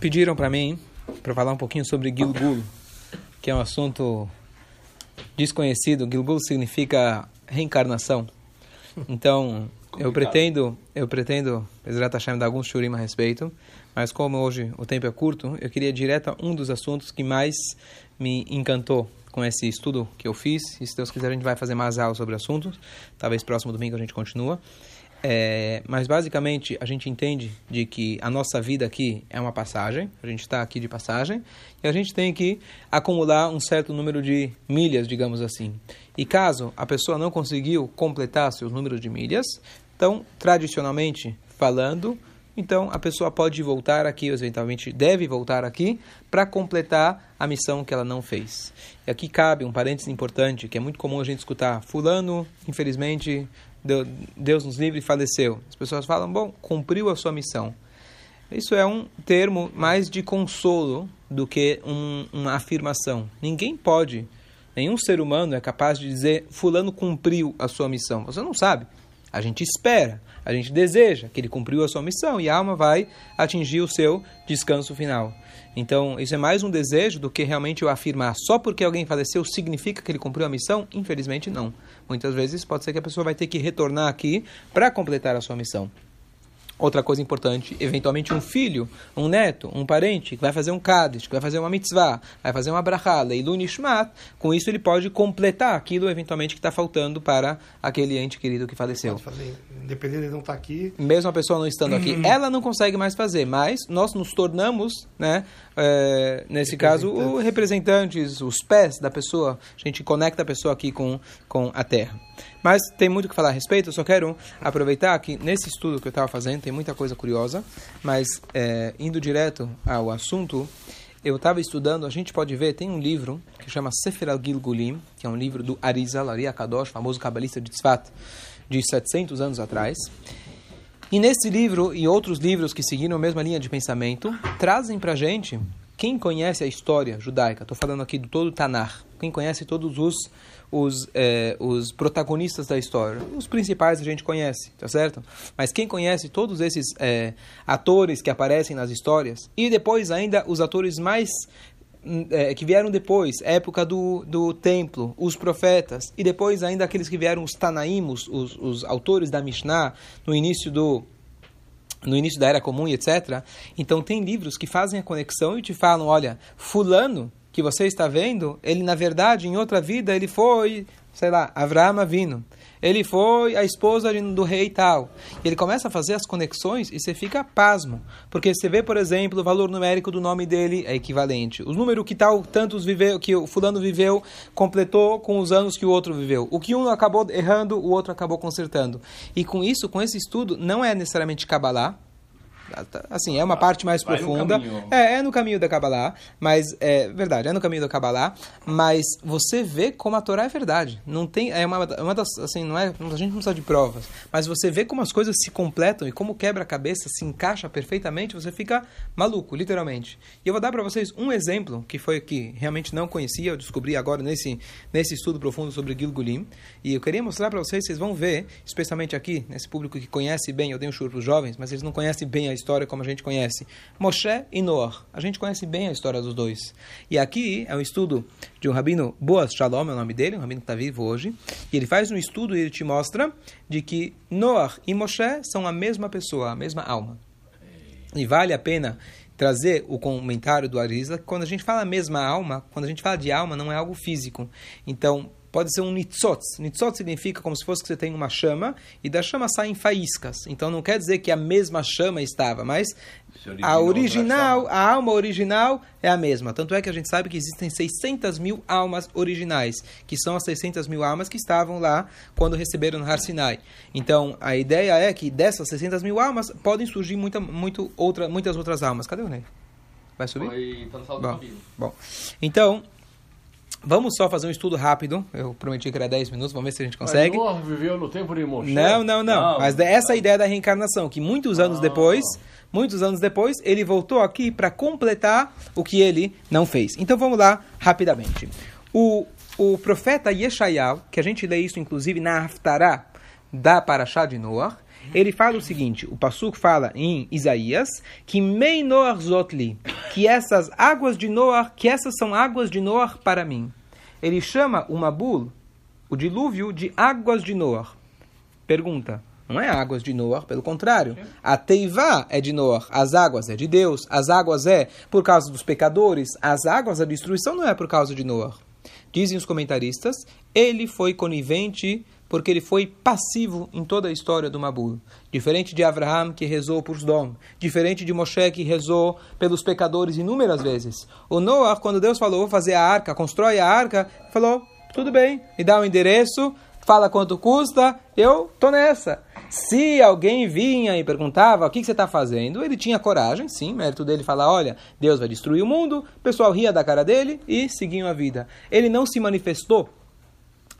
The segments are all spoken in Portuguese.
pediram para mim para falar um pouquinho sobre Gilgul, que é um assunto desconhecido. Gilgul significa reencarnação. Então, eu pretendo, eu pretendo, Ezrat Hashem, dar alguns shurim a respeito, mas como hoje o tempo é curto, eu queria direto a um dos assuntos que mais me encantou com esse estudo que eu fiz. E se Deus quiser, a gente vai fazer mais aulas sobre assuntos. Talvez próximo domingo a gente continua. É, mas basicamente a gente entende de que a nossa vida aqui é uma passagem, a gente está aqui de passagem, e a gente tem que acumular um certo número de milhas, digamos assim. E caso a pessoa não conseguiu completar seus números de milhas, então, tradicionalmente falando, então a pessoa pode voltar aqui, ou eventualmente deve voltar aqui, para completar a missão que ela não fez. E aqui cabe um parênteses importante, que é muito comum a gente escutar: Fulano, infelizmente, Deus nos livre, faleceu. As pessoas falam, bom, cumpriu a sua missão. Isso é um termo mais de consolo do que um, uma afirmação. Ninguém pode, nenhum ser humano é capaz de dizer, fulano cumpriu a sua missão. Você não sabe. A gente espera, a gente deseja que ele cumpriu a sua missão e a alma vai atingir o seu descanso final. Então, isso é mais um desejo do que realmente eu afirmar só porque alguém faleceu significa que ele cumpriu a missão? Infelizmente, não. Muitas vezes pode ser que a pessoa vai ter que retornar aqui para completar a sua missão. Outra coisa importante, eventualmente um filho, um neto, um parente que vai fazer um Kaddish, que vai fazer uma mitzvah, vai fazer uma brachá, leilu nishmat, com isso ele pode completar aquilo eventualmente que está faltando para aquele ente querido que faleceu. Pode fazer, independente de não estar tá aqui. Mesmo a pessoa não estando aqui, uhum. ela não consegue mais fazer, mas nós nos tornamos, né, é, nesse caso, os representantes, os pés da pessoa, a gente conecta a pessoa aqui com, com a terra. Mas tem muito o que falar a respeito, eu só quero aproveitar que nesse estudo que eu estava fazendo tem muita coisa curiosa, mas é, indo direto ao assunto, eu estava estudando, a gente pode ver, tem um livro que chama Sefer al-Gilgulim, que é um livro do Arizal, Ari Akadosh, famoso cabalista de Tzfat, de 700 anos atrás. E nesse livro e outros livros que seguiram a mesma linha de pensamento, trazem para gente, quem conhece a história judaica, estou falando aqui do todo o Tanar, quem conhece todos os os, é, os protagonistas da história. Os principais a gente conhece, tá certo? Mas quem conhece todos esses é, atores que aparecem nas histórias, e depois ainda os atores mais hum, é, que vieram depois, época do, do templo, os profetas, e depois ainda aqueles que vieram os Tanaímos, os, os autores da Mishnah, no início do no início da Era Comum e etc. Então tem livros que fazem a conexão e te falam, olha, fulano que você está vendo, ele na verdade em outra vida ele foi, sei lá, Avraham Avino. Ele foi a esposa do rei tal. E ele começa a fazer as conexões e você fica pasmo. Porque você vê, por exemplo, o valor numérico do nome dele é equivalente. O número que tal tantos viveu, que o fulano viveu, completou com os anos que o outro viveu. O que um acabou errando, o outro acabou consertando. E com isso, com esse estudo, não é necessariamente Kabbalah, assim, é uma parte mais Vai profunda. É, é no caminho da Kabbalah, mas é verdade, é no caminho da Kabbalah, mas você vê como a Torá é verdade. Não tem, é uma, uma das, assim, não é, a gente não precisa de provas, mas você vê como as coisas se completam e como quebra-cabeça se encaixa perfeitamente, você fica maluco, literalmente. E eu vou dar para vocês um exemplo que foi que realmente não conhecia, eu descobri agora nesse nesse estudo profundo sobre Gilgulim, e eu queria mostrar para vocês, vocês vão ver, especialmente aqui, nesse público que conhece bem, eu dei um churro para os jovens, mas eles não conhecem bem a história como a gente conhece. Moshe e Noah. A gente conhece bem a história dos dois. E aqui é um estudo de um rabino, Boas Shalom é o nome dele, um rabino que está vivo hoje. E ele faz um estudo e ele te mostra de que Noah e Moshe são a mesma pessoa, a mesma alma. E vale a pena trazer o comentário do Arizla, que quando a gente fala a mesma alma, quando a gente fala de alma, não é algo físico. Então, pode ser um nitzotz. Nitzotz significa como se fosse que você tem uma chama e da chama saem faíscas. Então não quer dizer que a mesma chama estava, mas a original, a alma original é a mesma. Tanto é que a gente sabe que existem 600 mil almas originais, que são as 600 mil almas que estavam lá quando receberam no Har Sinai. Então a ideia é que dessas 600 mil almas podem surgir muita, muito outra, muitas outras almas. Cadê o Ney? Vai subir? Foi, tá bom, bom, então Vamos só fazer um estudo rápido. Eu prometi que era 10 minutos, vamos ver se a gente consegue. Mas Noah viveu no tempo de Moshe? Não, não, não. não Mas essa é a ideia da reencarnação, que muitos anos ah. depois, muitos anos depois, ele voltou aqui para completar o que ele não fez. Então vamos lá rapidamente. O, o profeta Yeshayahu, que a gente lê isso inclusive na Haftarah da Parashá de Noah, ele fala o seguinte, o Pasuk fala em Isaías, que Mei Noach Zotli, que essas águas de Noar, que essas são águas de Noar para mim. Ele chama o Mabul, o dilúvio, de águas de Noar. Pergunta, não é águas de Noar, pelo contrário. A Teivá é de Noar, as águas é de Deus, as águas é por causa dos pecadores, as águas da destruição não é por causa de Noar. Dizem os comentaristas, ele foi conivente porque ele foi passivo em toda a história do Mabul. Diferente de Abraham, que rezou por Sdom. Diferente de Moshe, que rezou pelos pecadores inúmeras vezes. O Noah, quando Deus falou, vou fazer a arca, constrói a arca, falou, tudo bem, me dá o um endereço, fala quanto custa, eu tô nessa. Se alguém vinha e perguntava o que, que você está fazendo, ele tinha coragem, sim, mérito dele falar, olha, Deus vai destruir o mundo, o pessoal ria da cara dele e seguiam a vida. Ele não se manifestou,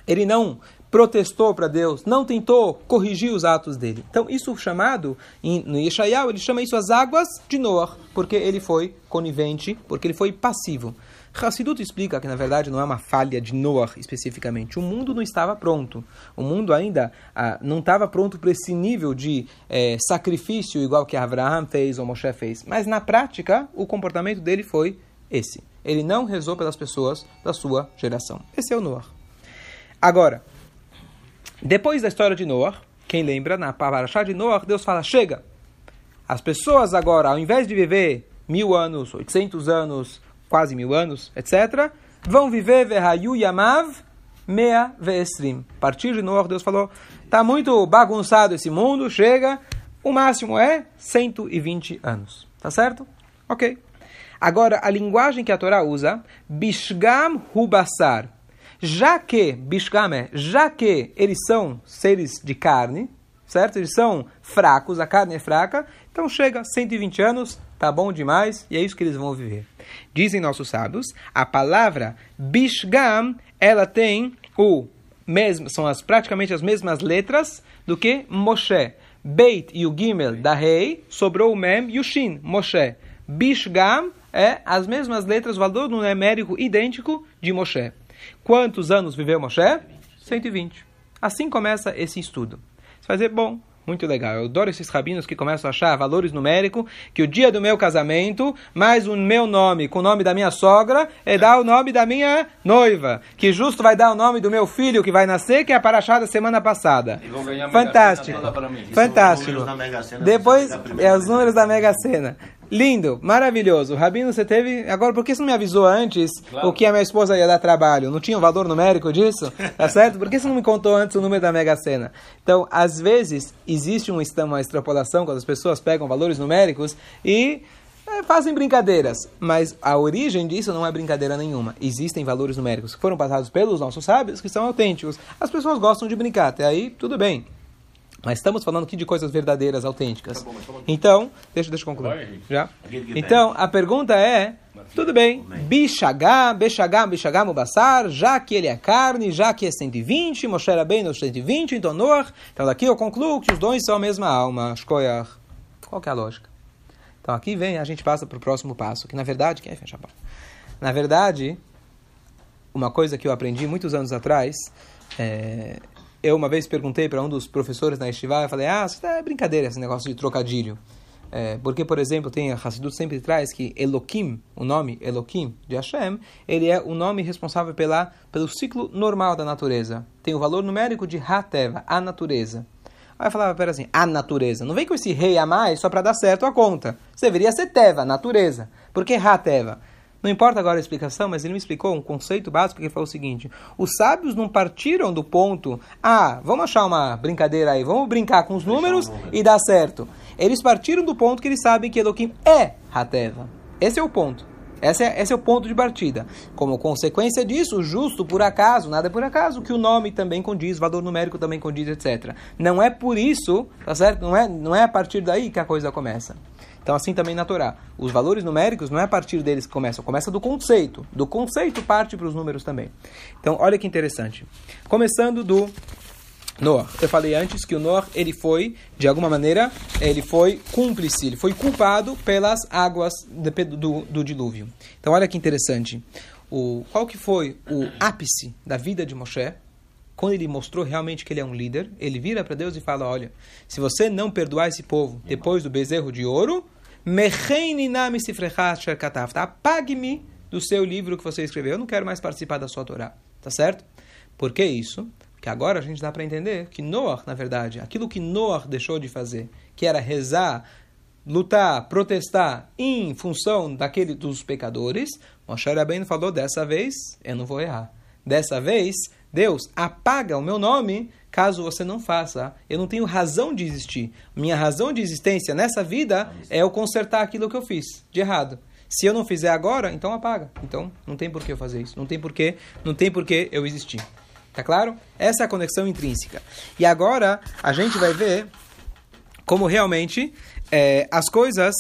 ele não protestou para Deus, não tentou corrigir os atos dele. Então, isso chamado no Yeshayahu, ele chama isso as águas de Noah, porque ele foi conivente, porque ele foi passivo. Hassidut explica que, na verdade, não é uma falha de Noah especificamente. O mundo não estava pronto. O mundo ainda ah, não estava pronto para esse nível de eh, sacrifício igual que Abraham fez ou Moshe fez. Mas, na prática, o comportamento dele foi esse. Ele não rezou pelas pessoas da sua geração. Esse é o Noah. Agora, depois da história de Noah, quem lembra, na Parashá de Noah, Deus fala, chega! As pessoas agora, ao invés de viver mil anos, oitocentos anos, quase mil anos, etc., vão viver Vehayu Yamav Mea Veestrim. A partir de Noah, Deus falou, está muito bagunçado esse mundo, chega, o máximo é 120 anos. Tá certo? Ok. Agora, a linguagem que a Torá usa, Bishgam Hubassar, já que, Bishgame, já que eles são seres de carne, certo? Eles são fracos, a carne é fraca, então chega 120 anos, tá bom demais, e é isso que eles vão viver. Dizem nossos sábios, a palavra Bishgam, ela tem o mesmo, são as, praticamente as mesmas letras do que Moshe. Beit e o Gimel da Rei, sobrou o Mem e o Shin, Moshe. Bishgam é as mesmas letras, valor numérico idêntico de Moshe. Quantos anos viveu Moshe? 120. Assim começa esse estudo. Você vai dizer, bom, muito legal. Eu adoro esses rabinos que começam a achar valores numéricos, que o dia do meu casamento, mais o meu nome com o nome da minha sogra, é dar o nome da minha noiva. Que justo vai dar o nome do meu filho que vai nascer, que é a paraxá da semana passada. Fantástico. Fantástico. Depois, é os números da Mega Sena. Lindo, maravilhoso. Rabino, você teve. Agora, por que você não me avisou antes claro. o que a minha esposa ia dar trabalho? Não tinha um valor numérico disso? Tá certo? Por que você não me contou antes o número da Mega Sena? Então, às vezes, existe uma extrapolação quando as pessoas pegam valores numéricos e é, fazem brincadeiras, mas a origem disso não é brincadeira nenhuma. Existem valores numéricos que foram passados pelos nossos sábios que são autênticos. As pessoas gostam de brincar, até aí tudo bem. Mas estamos falando aqui de coisas verdadeiras, autênticas. Tá bom, então, deixa, deixa eu concluir. Já? Então, a pergunta é, tudo bem, Bishagá, Bishagá, Bishagá Mubassar, já que ele é carne, já que é 120, Moshe bem no 120, então Noah. Então daqui eu concluo que os dois são a mesma alma, Shkoyar. Qual que é a lógica? Então aqui vem, a gente passa para o próximo passo, que na verdade, quem é fechar Na verdade, uma coisa que eu aprendi muitos anos atrás, é, eu uma vez perguntei para um dos professores na Estivá, eu falei, ah, isso é brincadeira esse negócio de trocadilho. É, porque, por exemplo, tem a Hassidut sempre traz que Elohim, o nome Elohim de Hashem, ele é o nome responsável pela, pelo ciclo normal da natureza. Tem o valor numérico de Hateva, a natureza. Aí eu falava, pera assim, a natureza. Não vem com esse rei a mais só para dar certo a conta. Você deveria ser Teva, natureza. Por que Hateva? Não importa agora a explicação, mas ele me explicou um conceito básico que falou o seguinte: os sábios não partiram do ponto, ah, vamos achar uma brincadeira aí, vamos brincar com os números um e dar certo. Eles partiram do ponto que eles sabem que Elohim é Hateva. Esse é o ponto. Esse é, esse é o ponto de partida. Como consequência disso, justo por acaso, nada é por acaso, que o nome também condiz, o valor numérico também condiz, etc. Não é por isso, tá certo? Não é, não é a partir daí que a coisa começa. Então, assim também na Torá. Os valores numéricos não é a partir deles que começam, começa do conceito. Do conceito parte para os números também. Então, olha que interessante. Começando do Noah. Eu falei antes que o Noah, ele foi, de alguma maneira, ele foi cúmplice, ele foi culpado pelas águas do, do, do dilúvio. Então, olha que interessante. O, qual que foi o ápice da vida de Moshe? quando ele mostrou realmente que ele é um líder, ele vira para Deus e fala: Olha, se você não perdoar esse povo depois do bezerro de ouro, Apague-me do seu livro que você escreveu. Eu não quero mais participar da sua Torá. Tá certo? Por que isso? Porque agora a gente dá para entender que Noah, na verdade, aquilo que Noah deixou de fazer, que era rezar, lutar, protestar em função daquele dos pecadores, Moshe Rabbeinu falou, dessa vez eu não vou errar. Dessa vez, Deus apaga o meu nome caso você não faça. Eu não tenho razão de existir. Minha razão de existência nessa vida é eu consertar aquilo que eu fiz de errado. Se eu não fizer agora, então apaga. Então não tem por que eu fazer isso. Não tem por que, não tem por que eu existir. Tá claro? Essa é a conexão intrínseca. E agora a gente vai ver como realmente é, as coisas,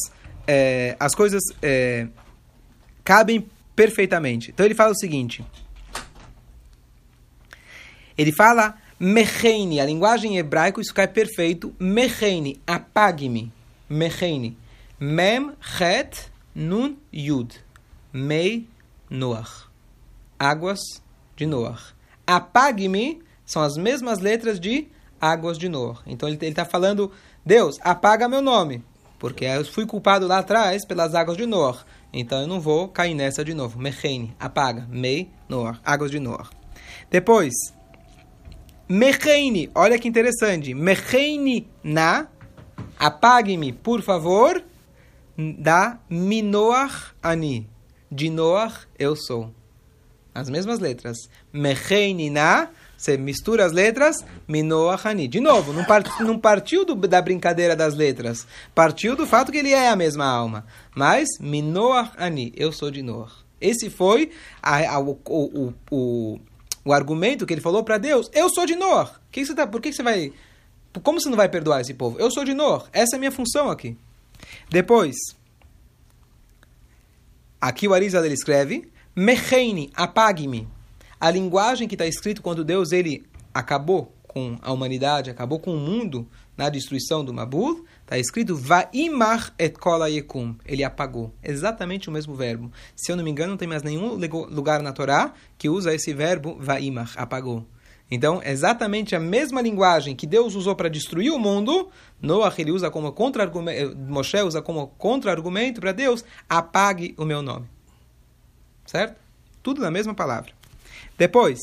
é, as coisas é, cabem perfeitamente. Então ele fala o seguinte. Ele fala mecheini, a linguagem hebraica, isso cai perfeito. Mecheini, apague-me. Mecheini. Mem, het, nun, yud. Mei, noach. Águas de Noach. Apague-me são as mesmas letras de águas de Noach. Então ele está falando, Deus, apaga meu nome. Porque eu fui culpado lá atrás pelas águas de Noach. Então eu não vou cair nessa de novo. Mecheini, apaga. Mei, Noach. Águas de Noach. Depois, Mecheini, olha que interessante. Mecheini na, apague-me, por favor, da Minoach ani. De Noach eu sou. As mesmas letras. Mecheini na, você mistura as letras, Minoach ani. De novo, não, part, não partiu do, da brincadeira das letras. Partiu do fato que ele é a mesma alma. Mas, Minoach ani, eu sou de Noach. Esse foi a, a, o, o, o, o argumento que ele falou para Deus, eu sou de Noah. Que você tá, por que você vai... Como você não vai perdoar esse povo? Eu sou de Noah. Essa é a minha função aqui. Depois, aqui o Arizal ele escreve, Mecheini, apague-me. A linguagem que está escrito quando Deus ele acabou com a humanidade, acabou com o mundo na destruição do Mabul, Está escrito Vaimar et kol yekum. Ele apagou. Exatamente o mesmo verbo. Se eu não me engano, não tem mais nenhum lugar na Torá que usa esse verbo Vaimar, apagou. Então, exatamente a mesma linguagem que Deus usou para destruir o mundo, Noah ele usa como contra-argumento, Moshe usa como contra-argumento para Deus, apague o meu nome. Certo? Tudo na mesma palavra. Depois,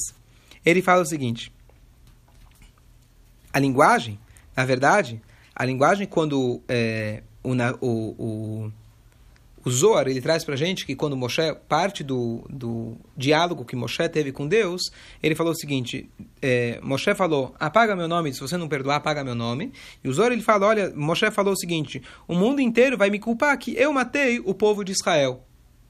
ele fala o seguinte: a linguagem, na verdade, a linguagem, quando é, o, o, o, Zohar ele traz para gente que quando Moshe, parte do, do diálogo que Moshe teve com Deus, ele falou o seguinte: é, Moshe falou, apaga meu nome, se você não perdoar, apaga meu nome. E o Zohar ele fala: olha, Moshe falou o seguinte: o mundo inteiro vai me culpar que eu matei o povo de Israel.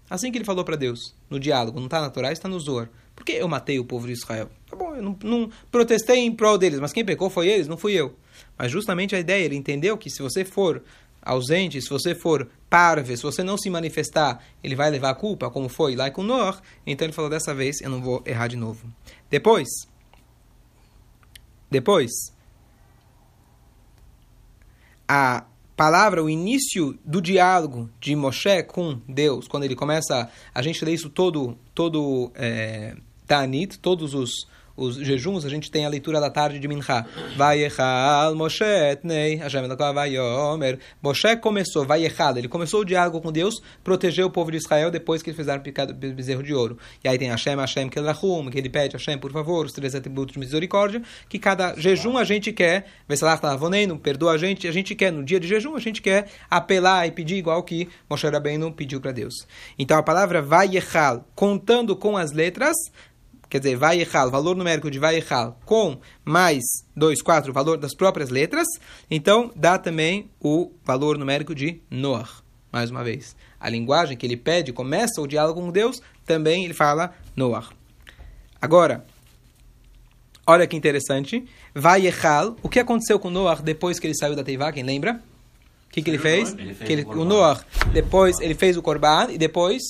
Assim que ele falou para Deus, no diálogo, não está na Torá, está no Zohar. Por que eu matei o povo de Israel? Tá bom, eu não, não protestei em prol deles, mas quem pecou foi eles, não fui eu. Mas justamente a ideia, ele entendeu que se você for ausente, se você for parve, se você não se manifestar, ele vai levar a culpa, como foi lá com Noah. Então ele falou, dessa vez eu não vou errar de novo. Depois, depois, a palavra, o início do diálogo de Moshe com Deus, quando ele começa, a gente lê isso todo, todo é, Tanit, todos os os jejuns, a gente tem a leitura da tarde de Minha. Vayechal Moshe etnei, Hashem vayomer. Moshe começou, Vayechal, ele começou o diálogo com Deus, protegeu o povo de Israel depois que eles fizeram o bezerro de ouro. E aí tem Hashem, Hashem, Kelachum, que ele pede, Hashem, por favor, os três atributos de misericórdia, que cada jejum a gente quer, Vesalah Tavoneino, perdoa a gente, a gente quer, no dia de jejum, a gente quer apelar e pedir igual que Moshe Rabbeinu pediu para Deus. Então a palavra Vayechal, contando com as letras, quer dizer, Vayechal, valor numérico de Vayechal, com mais 2, 4, valor das próprias letras, então dá também o valor numérico de Noah. Mais uma vez, a linguagem que ele pede, começa o diálogo com Deus, também ele fala Noah. Agora, olha que interessante, Vayechal, o que aconteceu com Noah depois que ele saiu da Teivá, quem lembra? O que, que ele fez? Ele fez que ele, o, o Noah, depois ele fez o Corban e depois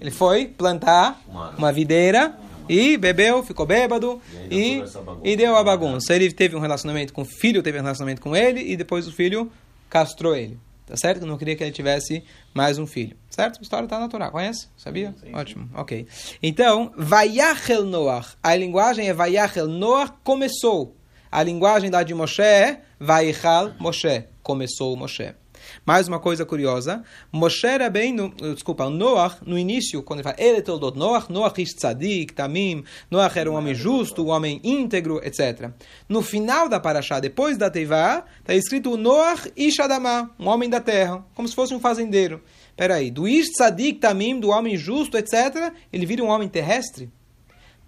ele foi plantar uma videira e bebeu, ficou bêbado e, e deu a bagunça. Ele teve um relacionamento com o filho, teve um relacionamento com ele e depois o filho castrou ele. Tá certo? Não queria que ele tivesse mais um filho. Certo? A história está na Torá. Conhece? Sabia? Sim, sim. Ótimo. Ok. Então, Vayachel Noach. A linguagem é Vayachel Noach começou. A linguagem da de Moshe é Vayachal Moshe. Começou o Moshe. Mais uma coisa curiosa, Moshe Rabbeinu, desculpa, Noah, no início, quando ele fala, ele é toldot Noah, ish tzadik, tamim, Noah era um homem justo, um homem íntegro, etc. No final da Parashá, depois da Teivá, está escrito Noah ish Adamah, um homem da terra, como se fosse um fazendeiro. Peraí, do ish tzadik, tamim, do homem justo, etc., ele vira um homem terrestre?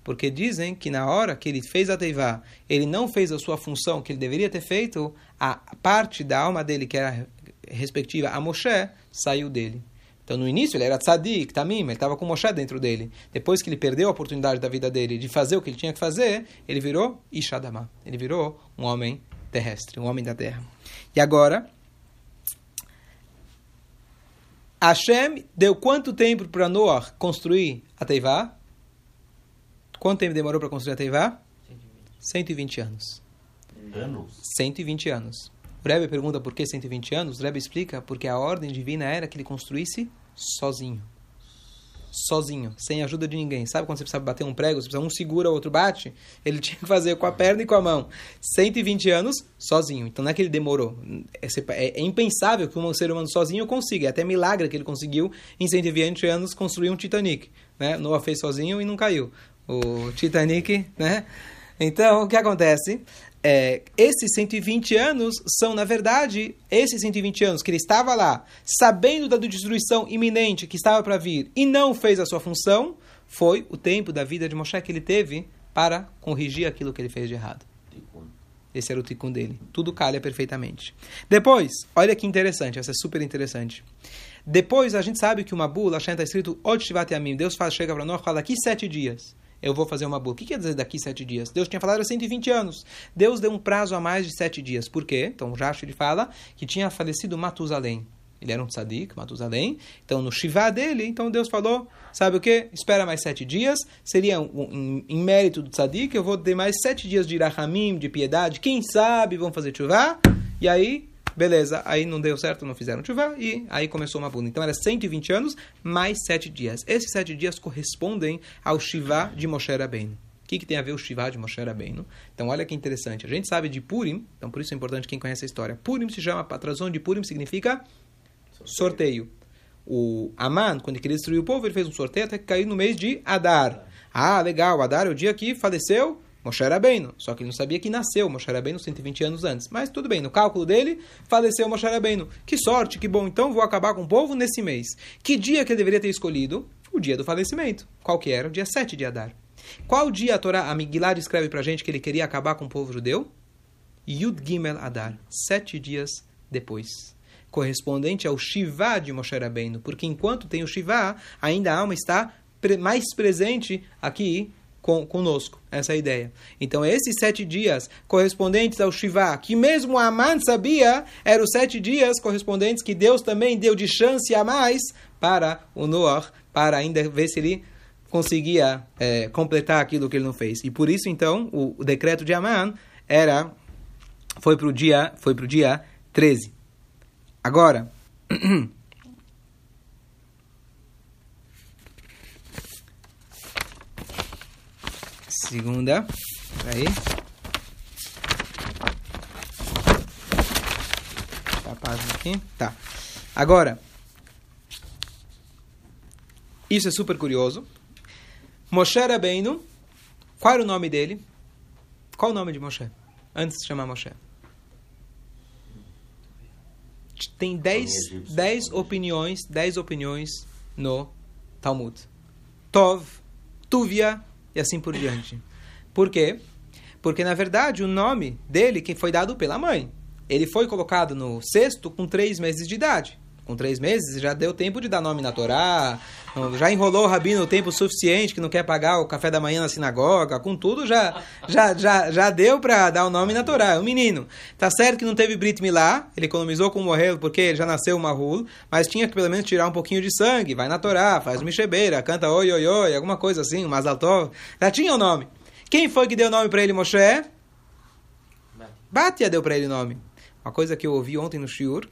Porque dizem que na hora que ele fez a Teivá, ele não fez a sua função que ele deveria ter feito, a parte da alma dele, que era respectiva a Moshe, saiu dele. Então, no início, ele era tzadik, tamim, ele estava com Moshe dentro dele. Depois que ele perdeu a oportunidade da vida dele de fazer o que ele tinha que fazer, ele virou Ishadama. Ele virou um homem terrestre, um homem da terra. E agora, Hashem deu quanto tempo para Noah construir a Teivá? Quanto tempo demorou para construir a Teivá? 120 anos. Anos? 120 anos. O Rebbe pergunta por que 120 anos. O Rebbe explica porque a ordem divina era que ele construísse sozinho. Sozinho, sem ajuda de ninguém. Sabe quando você precisa bater um prego, você precisa um segura, o outro bate? Ele tinha que fazer com a perna e com a mão. 120 anos sozinho. Então não é que ele demorou. É, é, é impensável que um ser humano sozinho consiga. É até milagre que ele conseguiu, em 120 anos, construir um Titanic. Né? Noah fez sozinho e não caiu. O Titanic, né? Então, o que acontece? É, esses 120 anos são, na verdade, esses 120 anos que ele estava lá, sabendo da destruição iminente que estava para vir e não fez a sua função, foi o tempo da vida de Moshe que ele teve para corrigir aquilo que ele fez de errado. Esse era o tikkun dele. Tudo calha perfeitamente. Depois, olha que interessante, essa é super interessante. Depois, a gente sabe que uma bula, está escrito, Deus faz, chega para nós fala, aqui sete dias eu vou fazer uma bula. O que quer dizer daqui sete dias? Deus tinha falado há 120 anos. Deus deu um prazo a mais de sete dias. Por quê? Então, Jash ele fala que tinha falecido Matusalém. Ele era um tzadik, Matusalém. Então, no Shivá dele, então Deus falou, sabe o que? Espera mais sete dias. Seria um, um, em mérito do tzadik, eu vou ter mais sete dias de rahamim, de piedade. Quem sabe vão fazer chuvá. E aí, Beleza, aí não deu certo, não fizeram chuva e aí começou uma bunda. Então era 120 anos mais 7 dias. Esses 7 dias correspondem ao Shiva de Moshe Rabbeinu. O que, que tem a ver o Shiva de Moshe Rabbeinu? Então, olha que interessante. A gente sabe de Purim, então por isso é importante quem conhece a história. Purim se chama, a tradução de Purim significa sorteio. O Aman, quando ele queria destruir o povo, ele fez um sorteio até que caiu no mês de Adar. Ah, legal, Adar é o dia que faleceu Moshe Rabbeinu. Só que ele não sabia que nasceu Moshe Rabbeinu 120 anos antes. Mas tudo bem, no cálculo dele, faleceu Moshe Rabbeinu. Que sorte, que bom. Então vou acabar com o povo nesse mês. Que dia que ele deveria ter escolhido? O dia do falecimento. Qual que era? O dia 7 de Adar. Qual dia a Torá, a Migilad escreve pra gente que ele queria acabar com o povo judeu? Yud Gimel Adar. Sete dias depois correspondente ao Shiva de Moshe Rabbeinu, porque enquanto tem o Shiva, ainda a alma está mais presente aqui com, conosco. Essa é a ideia. Então, esses sete dias correspondentes ao Shiva, que mesmo Aman sabia, eram os sete dias correspondentes que Deus também deu de chance a mais para o Noah, para ainda ver se ele conseguia é, completar aquilo que ele não fez. E por isso, então, o, o decreto de Aman era foi para o dia foi para o dia 13. Agora Segunda. Aí. Tá a página aqui. Tá. Agora. Isso é super curioso. Moshe Rabbeinu. Qual era o nome dele? Qual o nome de Moshe? Antes de chamar Moshe. Tem 10 dez opiniões, 10 opiniões no Talmud. Tov, Tuvia, e assim por diante. Por quê? Porque, na verdade, o nome dele que foi dado pela mãe. Ele foi colocado no cesto com três meses de idade. Com três meses já deu tempo de dar nome na Torá, já enrolou o rabino o tempo suficiente que não quer pagar o café da manhã na sinagoga, com tudo já já, já, já deu para dar o nome na Torá. É um menino. Tá certo que não teve Brit Milá, ele economizou com o morrer porque ele já nasceu uma rul, mas tinha que pelo menos tirar um pouquinho de sangue, vai na Torá, faz uma Mishebeira, canta oi oi oi, alguma coisa assim, um Mazaltov. Já tinha o nome. Quem foi que deu o nome para ele, Moshe? Batia deu para ele o nome. Uma coisa que eu ouvi ontem no Shiur,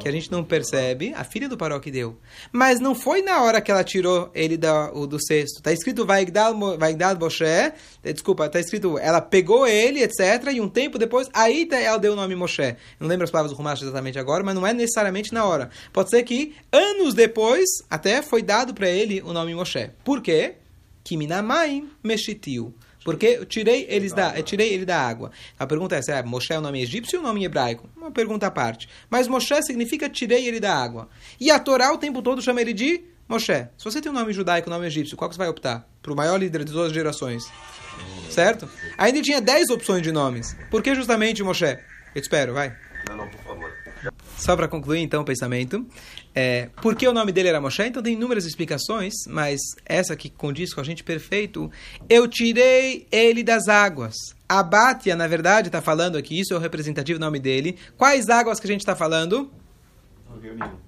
que a gente não percebe, a filha do Paró que deu. Mas não foi na hora que ela tirou ele da, o, do cesto. Está escrito Vaigdal, Vaigdal Moshe, eh, desculpa, está escrito, ela pegou ele, etc. E um tempo depois, aí ela deu o nome Moshe. Não lembro as palavras do Rumash exatamente agora, mas não é necessariamente na hora. Pode ser que anos depois, até foi dado para ele o nome Moshe. Por quê? Kiminamai Meshitiu. Porque eu tirei, eles da, eu tirei ele da água. A pergunta é, será Moshe é o nome egípcio ou o nome hebraico? Uma pergunta à parte. Mas Moshe significa tirei ele da água. E a Torá o tempo todo chama ele de Moshe. Se você tem um nome judaico um nome egípcio, qual que você vai optar? Para o maior líder de todas as gerações. Certo? Ainda tinha 10 opções de nomes. Por que justamente Moshe? Eu te espero, vai. Não, não. Só para concluir então o pensamento, é, por que o nome dele era Moshe? Então tem inúmeras explicações, mas essa que condiz com a gente perfeito. Eu tirei ele das águas. A Bátia, na verdade, está falando aqui, isso é o representativo nome dele. Quais águas que a gente está falando? O Rio Nilo.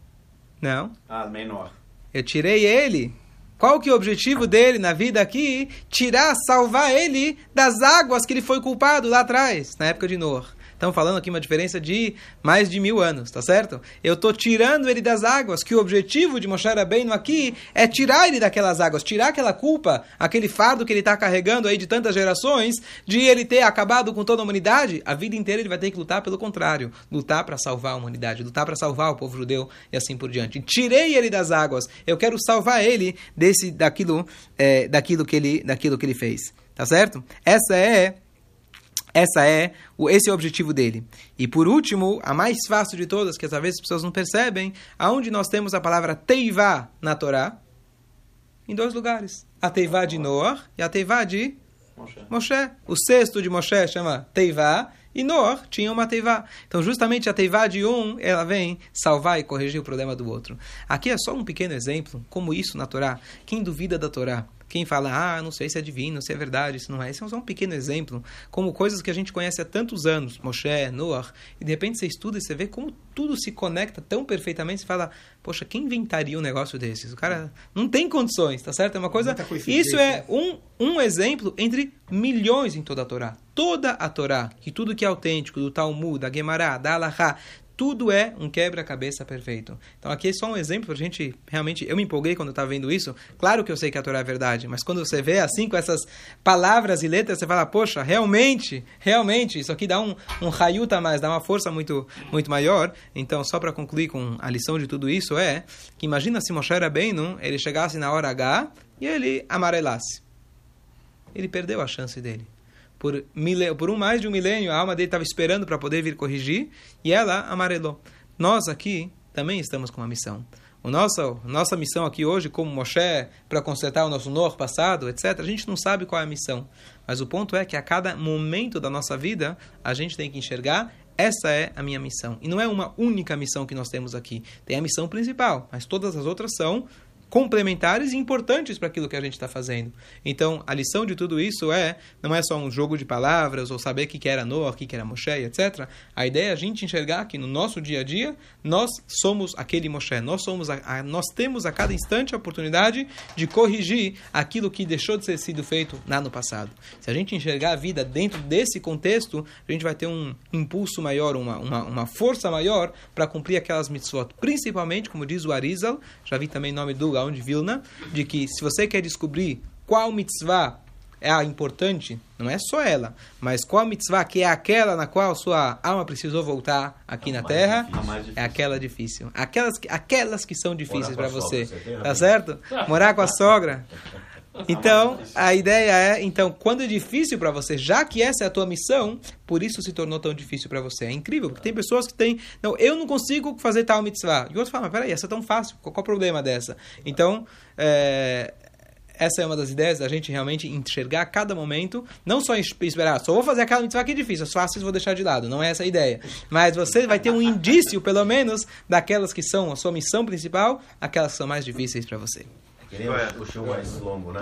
Não. Ah, menor. Eu tirei ele. Qual que é o objetivo dele na vida aqui? Tirar, salvar ele das águas que ele foi culpado lá atrás, na época de Noah. Estamos falando aqui uma diferença de mais de mil anos, tá certo? Eu estou tirando ele das águas, que o objetivo de Moshe Rabbeinu aqui é tirar ele daquelas águas, tirar aquela culpa, aquele fardo que ele está carregando aí de tantas gerações, de ele ter acabado com toda a humanidade. A vida inteira ele vai ter que lutar pelo contrário, lutar para salvar a humanidade, lutar para salvar o povo judeu e assim por diante. Tirei ele das águas, eu quero salvar ele desse, daquilo, é, daquilo que ele, daquilo que ele fez, tá certo? Essa é essa é o, esse é o objetivo dele. E por último, a mais fácil de todas, que às vezes as pessoas não percebem, aonde nós temos a palavra teivá na Torá? Em dois lugares. A teivá de Noah e a teivá de Moshe. Moshe. O sexto de Moshe chama teivá e Noah tinha uma teivá. Então, justamente a teivá de um, ela vem salvar e corrigir o problema do outro. Aqui é só um pequeno exemplo, como isso na Torá. Quem duvida da Torá? Quem fala, ah, não sei se é divino, se é verdade, se não é. Esse é só um pequeno exemplo, como coisas que a gente conhece há tantos anos, Moshe, Noah, e de repente você estuda e você vê como tudo se conecta tão perfeitamente, você fala, poxa, quem inventaria um negócio desses? O cara não tem condições, tá certo? É uma coisa... Isso é né? um, um exemplo entre milhões em toda a Torá. Toda a Torá, que tudo que é autêntico, do Talmud, da Gemara, da Alahá, tudo é um quebra-cabeça perfeito. Então aqui é só um exemplo para a gente realmente. Eu me empolguei quando estava vendo isso. Claro que eu sei que a Torá é verdade, mas quando você vê assim com essas palavras e letras, você fala, poxa, realmente, realmente, isso aqui dá um, um raiuta mais, dá uma força muito, muito maior. Então, só para concluir com a lição de tudo isso é que imagina se Moshe Rabbeinu, ele chegasse na hora H e ele amarelasse. Ele perdeu a chance dele por, por um mais de um milênio, a alma dele estava esperando para poder vir corrigir e ela amarelou. Nós aqui também estamos com uma missão. O nosso, nossa missão aqui hoje, como Moshe, para consertar o nosso Nor passado, etc., a gente não sabe qual é a missão. Mas o ponto é que a cada momento da nossa vida, a gente tem que enxergar essa é a minha missão. E não é uma única missão que nós temos aqui. Tem a missão principal, mas todas as outras são complementares e importantes para aquilo que a gente está fazendo. Então, a lição de tudo isso é, não é só um jogo de palavras ou saber o que era Noah, o que era Moshe, etc. A ideia é a gente enxergar que no nosso dia a dia, nós somos aquele Moshe, nós, somos a, a, nós temos a cada instante a oportunidade de corrigir aquilo que deixou de ser sido feito lá no passado. Se a gente enxergar a vida dentro desse contexto, a gente vai ter um impulso maior, uma, uma, uma força maior para cumprir aquelas mitzvot. Principalmente, como diz o Arizal, já vi também nome do Gaon de Vilna, de que se você quer descobrir qual mitzvah é a importante, não é só ela, mas qual mitzvah que é aquela na qual sua alma precisou voltar aqui na mais Terra, difícil. É aquela difícil. Aquelas, que- aquelas que são difíceis para você, sogra, você tá certo? Morar com a sogra. Então, a ideia é, então, quando é difícil para você, já que essa é a tua missão, por isso se tornou tão difícil para você. É incrível, porque tem pessoas que têm, não, eu não consigo fazer tal mitzvah. E outros falam, mas peraí, essa é tão fácil, qual, qual o problema dessa? Então, é, essa é uma das ideias da gente realmente enxergar a cada momento, não só es- esperar, só vou fazer aquela mitzvah que é difícil, as fáceis vou deixar de lado, não é essa a ideia. Mas você vai ter um indício, pelo menos, daquelas que são a sua missão principal, aquelas que são mais difíceis para você. Que nem o, o show mais longo, né?